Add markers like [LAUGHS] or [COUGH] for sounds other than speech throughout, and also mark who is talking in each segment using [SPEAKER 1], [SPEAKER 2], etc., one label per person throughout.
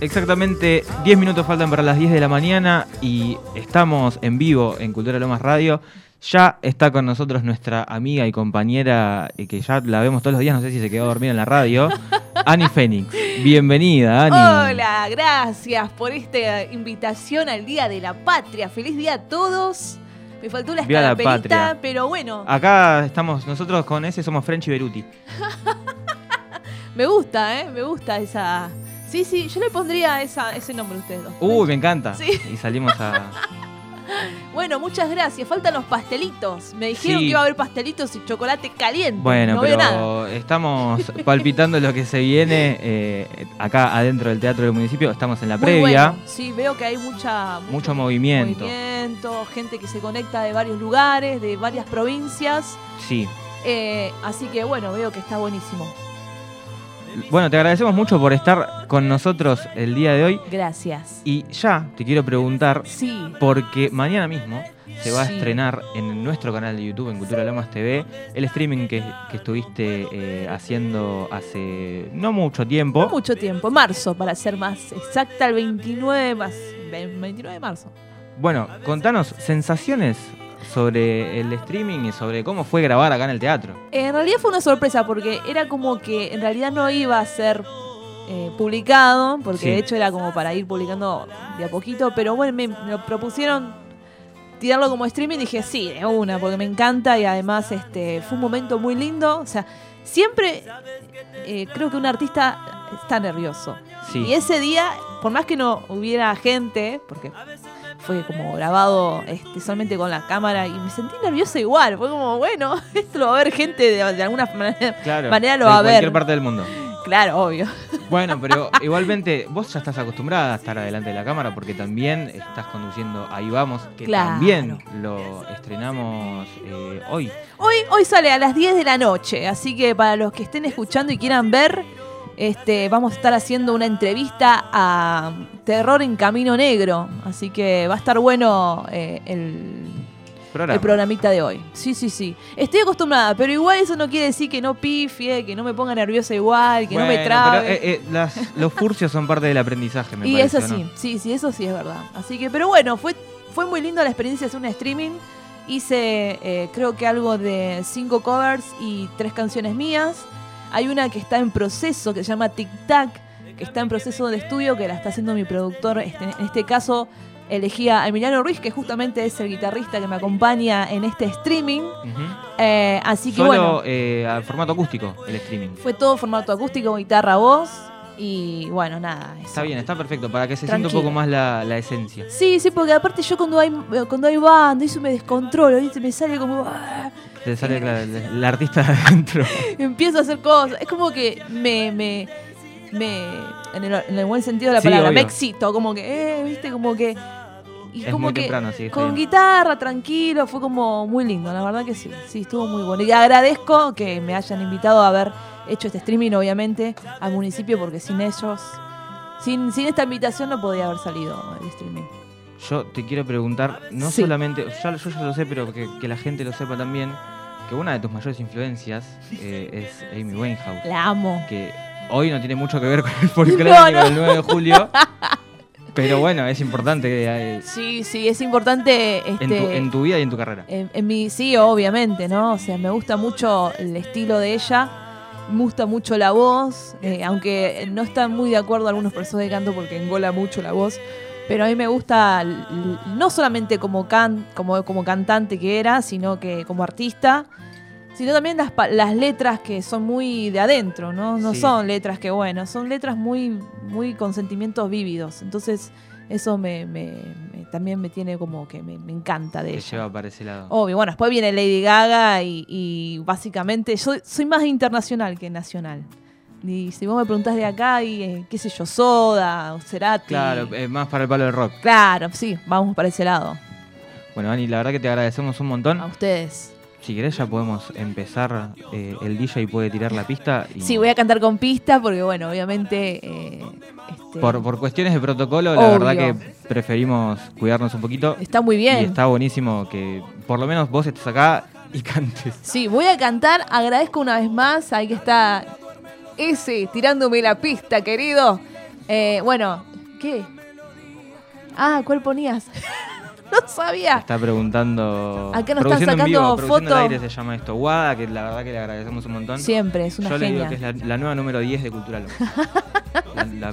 [SPEAKER 1] Exactamente 10 minutos faltan para las 10 de la mañana y estamos en vivo en Cultura Lomas Radio. Ya está con nosotros nuestra amiga y compañera, eh, que ya la vemos todos los días, no sé si se quedó dormida en la radio, [LAUGHS] Ani Fénix. Bienvenida, Ani.
[SPEAKER 2] Hola, gracias por esta invitación al Día de la Patria. Feliz día a todos. Me faltó la
[SPEAKER 1] la
[SPEAKER 2] escalapelita,
[SPEAKER 1] patria.
[SPEAKER 2] pero bueno,
[SPEAKER 1] Acá estamos, nosotros con ese somos French y Beruti. [LAUGHS]
[SPEAKER 2] me gusta, ¿eh? Me gusta esa... Sí, sí, yo le pondría esa, ese nombre a ustedes dos.
[SPEAKER 1] Uy, me encanta.
[SPEAKER 2] Sí.
[SPEAKER 1] Y salimos a... [LAUGHS]
[SPEAKER 2] Bueno, muchas gracias. Faltan los pastelitos. Me dijeron
[SPEAKER 1] Sí.
[SPEAKER 2] que iba a haber pastelitos y chocolate caliente.
[SPEAKER 1] Bueno,
[SPEAKER 2] no veo nada.
[SPEAKER 1] pero estamos [LAUGHS] palpitando lo que se viene eh, acá adentro del Teatro del Municipio. Estamos en la
[SPEAKER 2] Muy
[SPEAKER 1] previa.
[SPEAKER 2] bueno. Sí, veo que hay mucha,
[SPEAKER 1] Mucho movimiento.
[SPEAKER 2] movimiento, gente que se conecta de varios lugares, de varias provincias.
[SPEAKER 1] Sí.
[SPEAKER 2] Eh, así que bueno, veo que está buenísimo.
[SPEAKER 1] Bueno, te agradecemos mucho por estar con nosotros el día de hoy.
[SPEAKER 2] Gracias.
[SPEAKER 1] Y ya te quiero preguntar,
[SPEAKER 2] Sí,
[SPEAKER 1] porque mañana mismo se va a estrenar en nuestro canal de YouTube, en Cultura Lomas TV, el streaming que, que estuviste eh, haciendo hace no mucho tiempo.
[SPEAKER 2] no mucho tiempo. Marzo, para ser más exacta, el 29 de marzo. 29 de marzo.
[SPEAKER 1] Bueno, contanos sensaciones sobre el streaming y sobre cómo fue grabar acá en el teatro.
[SPEAKER 2] En realidad fue una sorpresa porque era como que en realidad no iba a ser eh, publicado, porque
[SPEAKER 1] Sí.
[SPEAKER 2] de hecho era como para ir publicando de a poquito, pero bueno, me, propusieron tirarlo como streaming y dije sí, de una, porque me encanta y además este fue un momento muy lindo. O sea, siempre eh, creo que un artista está nervioso.
[SPEAKER 1] Sí.
[SPEAKER 2] Y ese día, por más que no hubiera gente, porque fue como grabado este, solamente con la cámara y me sentí nerviosa igual. Fue como, bueno, [LAUGHS] esto lo va a ver gente de, de alguna manera.
[SPEAKER 1] Claro,
[SPEAKER 2] manera lo
[SPEAKER 1] de
[SPEAKER 2] va a ver.
[SPEAKER 1] cualquier parte del mundo.
[SPEAKER 2] Claro, obvio.
[SPEAKER 1] Bueno, pero [LAUGHS] igualmente vos ya estás acostumbrada a estar adelante de la cámara porque también estás conduciendo Ahí Vamos, que
[SPEAKER 2] Claro.
[SPEAKER 1] también lo estrenamos eh, hoy.
[SPEAKER 2] Hoy, hoy sale a las 10 de la noche, así que para los que estén escuchando y quieran ver, este, vamos a estar haciendo una entrevista a Terror en Camino Negro. Así que va a estar bueno eh, el,
[SPEAKER 1] Programa.
[SPEAKER 2] el programita de hoy. Sí, sí, sí. Estoy acostumbrada, pero igual eso no quiere decir que no pifie, que no me ponga nerviosa igual, que no me trabe.
[SPEAKER 1] pero, eh, eh, las- los furcios son parte del aprendizaje, me [LAUGHS]
[SPEAKER 2] y
[SPEAKER 1] parece.
[SPEAKER 2] eso
[SPEAKER 1] ¿o no?
[SPEAKER 2] sí, sí, sí, eso sí es verdad. Así que, pero bueno, fue, fue muy lindo la experiencia de hacer un streaming. Hice, eh, creo que algo de cinco covers y tres canciones mías. Hay una que está en proceso, que se llama Tic Tac, que está en proceso de estudio, que la está haciendo mi productor. Este, en este caso, elegí a Emiliano Ruiz, que justamente es el guitarrista que me acompaña en este streaming. Eh, así que bueno,
[SPEAKER 1] eh, al formato acústico, el streaming.
[SPEAKER 2] fue todo formato acústico, guitarra, voz. Y bueno, nada. eso.
[SPEAKER 1] Está bien, está perfecto, para que se sienta un poco más la, la esencia.
[SPEAKER 2] Sí, sí, porque aparte yo cuando hay, cuando hay banda, eso me descontrolo, ¿viste? Me sale como...
[SPEAKER 1] Te sale claro, el, el artista de adentro. [LAUGHS]
[SPEAKER 2] empiezo a hacer cosas. Es como que me... me, me en, el, en el buen sentido de la
[SPEAKER 1] Sí,
[SPEAKER 2] palabra, me
[SPEAKER 1] obvio.
[SPEAKER 2] excito, como que, eh, ¿viste? Como que... Y
[SPEAKER 1] Es
[SPEAKER 2] como
[SPEAKER 1] muy
[SPEAKER 2] que
[SPEAKER 1] temprano, sí,
[SPEAKER 2] con
[SPEAKER 1] bien.
[SPEAKER 2] guitarra, tranquilo, fue como muy lindo, la verdad que sí, sí, estuvo muy bueno. Y agradezco que me hayan invitado a haber hecho este streaming, obviamente, al municipio, porque sin ellos, sin, sin esta invitación no podía haber salido el streaming.
[SPEAKER 1] Yo te quiero preguntar, no
[SPEAKER 2] Sí.
[SPEAKER 1] solamente, ya, yo ya lo sé, pero que, que la gente lo sepa también, que una de tus mayores influencias eh, es Amy Winehouse,
[SPEAKER 2] La amo.
[SPEAKER 1] que hoy no tiene mucho que ver con el folclórico
[SPEAKER 2] No, no.
[SPEAKER 1] del 9 de julio, [LAUGHS] pero bueno, es importante eh,
[SPEAKER 2] Sí, sí, es importante. Este,
[SPEAKER 1] en, tu, en tu vida y en tu carrera.
[SPEAKER 2] en- en mi, sí, obviamente, ¿no? O sea, me gusta mucho el estilo de ella, me gusta mucho la voz, eh, aunque no están muy de acuerdo algunos profesores de canto porque engola mucho la voz. Pero a mí me gusta no solamente como, can, como, como cantante que era, sino que como artista, sino también las, las letras que son muy de adentro, ¿no? No
[SPEAKER 1] Sí.
[SPEAKER 2] son letras que, bueno, son letras muy, muy con sentimientos vívidos. Entonces, eso me, me- me- también me tiene como que me, me encanta de
[SPEAKER 1] Te
[SPEAKER 2] ella.
[SPEAKER 1] lleva para ese lado.
[SPEAKER 2] Obvio, bueno, después viene Lady Gaga y, y básicamente yo soy más internacional que nacional. Y si vos me preguntás de acá, y eh, qué sé yo, Soda, o Cerati.
[SPEAKER 1] Claro, eh, más para el palo del rock.
[SPEAKER 2] Claro, sí, vamos para ese lado.
[SPEAKER 1] Bueno, Ani, la verdad que te agradecemos un montón.
[SPEAKER 2] A ustedes.
[SPEAKER 1] Si querés ya podemos empezar, eh, el DJ puede tirar la pista. Y
[SPEAKER 2] Sí, voy a cantar con pista porque, bueno, obviamente. este,
[SPEAKER 1] por, por cuestiones de protocolo, la verdad que preferimos cuidarnos un poquito.
[SPEAKER 2] Está muy bien.
[SPEAKER 1] Y está buenísimo que por lo menos vos estés acá y [LAUGHS] cantes.
[SPEAKER 2] Sí, voy a cantar. Agradezco una vez más. Ahí que está ese tirándome la pista, querido. Eh, bueno, ¿qué? Ah, ¿cuál ponías? [LAUGHS] no sabía.
[SPEAKER 1] Está preguntando.
[SPEAKER 2] Acá nos están sacando
[SPEAKER 1] Produciendo
[SPEAKER 2] foto.
[SPEAKER 1] al aire se llama esto. Guada, que la verdad que le agradecemos un montón.
[SPEAKER 2] Siempre, es una
[SPEAKER 1] Yo le
[SPEAKER 2] genia.
[SPEAKER 1] digo que es la, la nueva número 10 de Cultura Lomas. [LAUGHS] la, la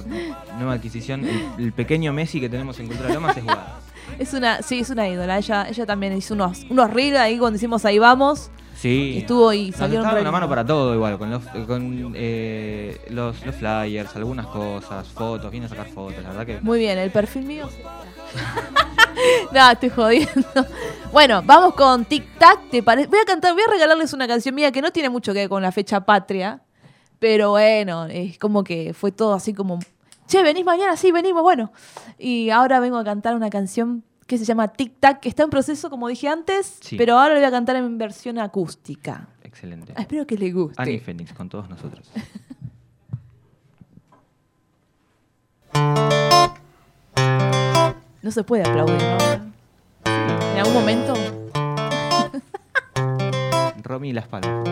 [SPEAKER 1] nueva adquisición. El, el pequeño Messi que tenemos en Cultura Lomas es Guada.
[SPEAKER 2] Es una, sí, es una ídola. Ella, ella también hizo unos, unos reels ahí cuando hicimos ahí vamos.
[SPEAKER 1] Sí.
[SPEAKER 2] Estuvo y
[SPEAKER 1] Nos
[SPEAKER 2] salieron re
[SPEAKER 1] una mano para todo igual, con, los, con eh, los, los flyers, algunas cosas, fotos, viene a sacar fotos, la verdad que...
[SPEAKER 2] Muy bien, el perfil mío. [LAUGHS] no, estoy jodiendo. Bueno, vamos con Tic Tac. ¿te pare- Voy a cantar, voy a regalarles una canción mía que no tiene mucho que ver con la fecha patria. Pero bueno, es como que fue todo así como. Che, venís mañana, sí, venimos, bueno. Y ahora vengo a cantar una canción que se llama Tic Tac, que está en proceso, como dije antes,
[SPEAKER 1] Sí.
[SPEAKER 2] pero ahora la voy a cantar en versión acústica.
[SPEAKER 1] Excelente.
[SPEAKER 2] Ah, espero que le guste.
[SPEAKER 1] Annie Fénix con todos nosotros.
[SPEAKER 2] No se puede aplaudir, ¿no? En algún momento.
[SPEAKER 1] Romy y las palmas.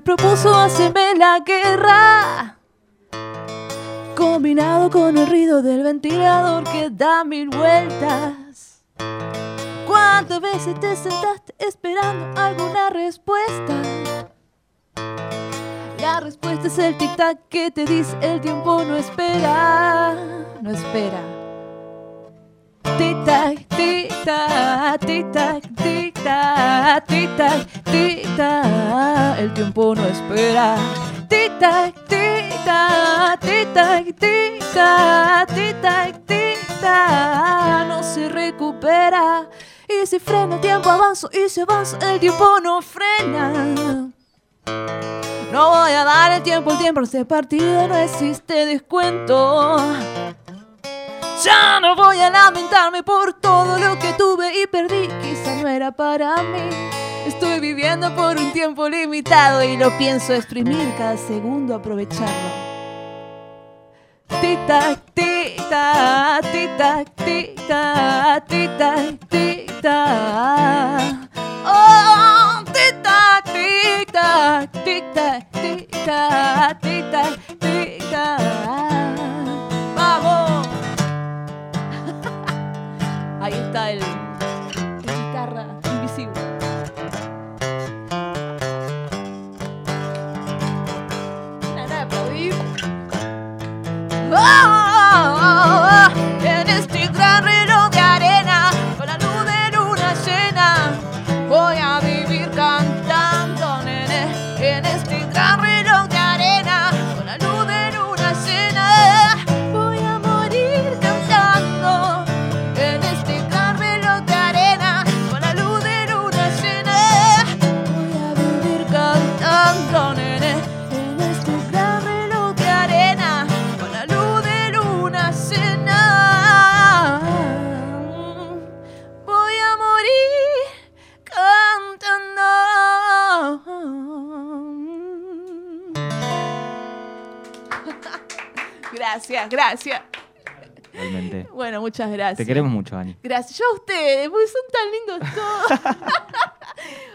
[SPEAKER 2] Propuso hacerme la guerra. Combinado con el ruido del ventilador que da mil vueltas. ¿Cuántas veces te sentaste esperando alguna respuesta? La respuesta es el tic-tac que te dice el tiempo no espera, no espera. Tic-tac, tic-tac, tic-tac, tic-tac, tic-tac, el tiempo no espera. Tic-tac, tic-tac, tic-tac, tic-tac, tic-tac, tic-tac, no se recupera. Y si freno el tiempo avanzo, y si avanzo el tiempo no frena. No voy a dar el tiempo, el tiempo, este partido no existe descuento. Ya no voy a lamentarme por todo lo que tuve y perdí, quizá no era para mí. Estoy viviendo por un tiempo limitado y lo pienso exprimir cada segundo, aprovecharlo. Tic-tac, tic-tac, tic-tac. Oh, tic-tac, tic-tac, tic-tac. Ahí [LAUGHS] Gracias, gracias.
[SPEAKER 1] Realmente.
[SPEAKER 2] Bueno, muchas gracias.
[SPEAKER 1] Te queremos mucho, Ani.
[SPEAKER 2] Gracias. Yo a ustedes, porque son tan lindos todos. [LAUGHS]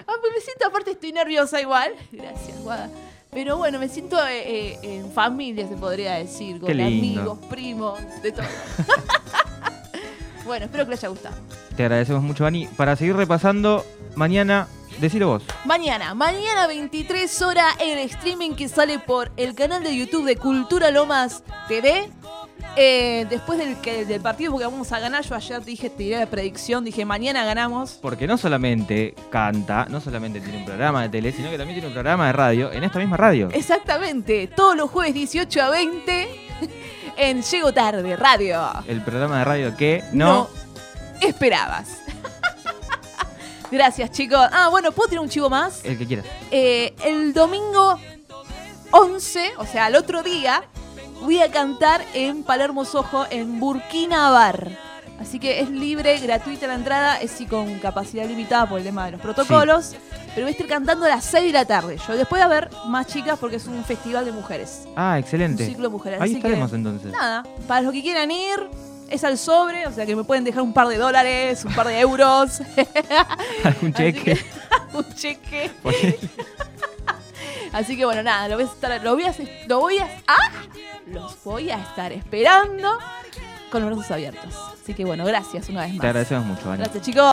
[SPEAKER 2] Ah, pues me siento, aparte estoy nerviosa igual. Gracias, Guada. Pero bueno, me siento eh, eh, en familia, se podría decir, con amigos, primos, de todo. [LAUGHS] bueno, espero que les haya gustado.
[SPEAKER 1] Te agradecemos mucho, Ani. Para seguir repasando, mañana, decilo vos.
[SPEAKER 2] Mañana, mañana 23 horas el streaming que sale por el canal de YouTube de Cultura Lomas TV. Eh, después del, que- del partido, porque vamos a ganar, yo ayer dije, te diré la predicción, dije mañana ganamos.
[SPEAKER 1] Porque no solamente canta, no solamente tiene un programa de tele, sino que también tiene un programa de radio en esta misma radio.
[SPEAKER 2] Exactamente, todos los jueves 18 a 20 en Llego Tarde Radio.
[SPEAKER 1] El programa de radio que no.
[SPEAKER 2] esperabas. Gracias, chicos. Ah, bueno, ¿puedo tirar un chivo más?
[SPEAKER 1] El que quieras.
[SPEAKER 2] Eh, el domingo 11, o sea, el otro día, voy a cantar en Palermo Sojo, en Burkina Bar. Así que es libre, gratuita la entrada, es sí con capacidad limitada por el tema de los protocolos. Pero voy a estar cantando a las 6 de la tarde. Yo después de haber más chicas porque es un festival de mujeres.
[SPEAKER 1] Ah,
[SPEAKER 2] Un
[SPEAKER 1] excelente.
[SPEAKER 2] ciclo de mujeres.
[SPEAKER 1] Ahí
[SPEAKER 2] Así que,
[SPEAKER 1] estaremos entonces.
[SPEAKER 2] Nada, para los que quieran ir, es al sobre, o sea que me pueden dejar un par de dólares, un par de euros, [LAUGHS]
[SPEAKER 1] Algún
[SPEAKER 2] Así
[SPEAKER 1] cheque.
[SPEAKER 2] que- [LAUGHS] un cheque. [LAUGHS] Así que bueno, nada, lo voy a estar, lo voy a, lo voy a, ¡ah! los voy a estar esperando con los brazos abiertos. Así que bueno, gracias una vez más.
[SPEAKER 1] Te agradecemos mucho, Vani.
[SPEAKER 2] Gracias chicos.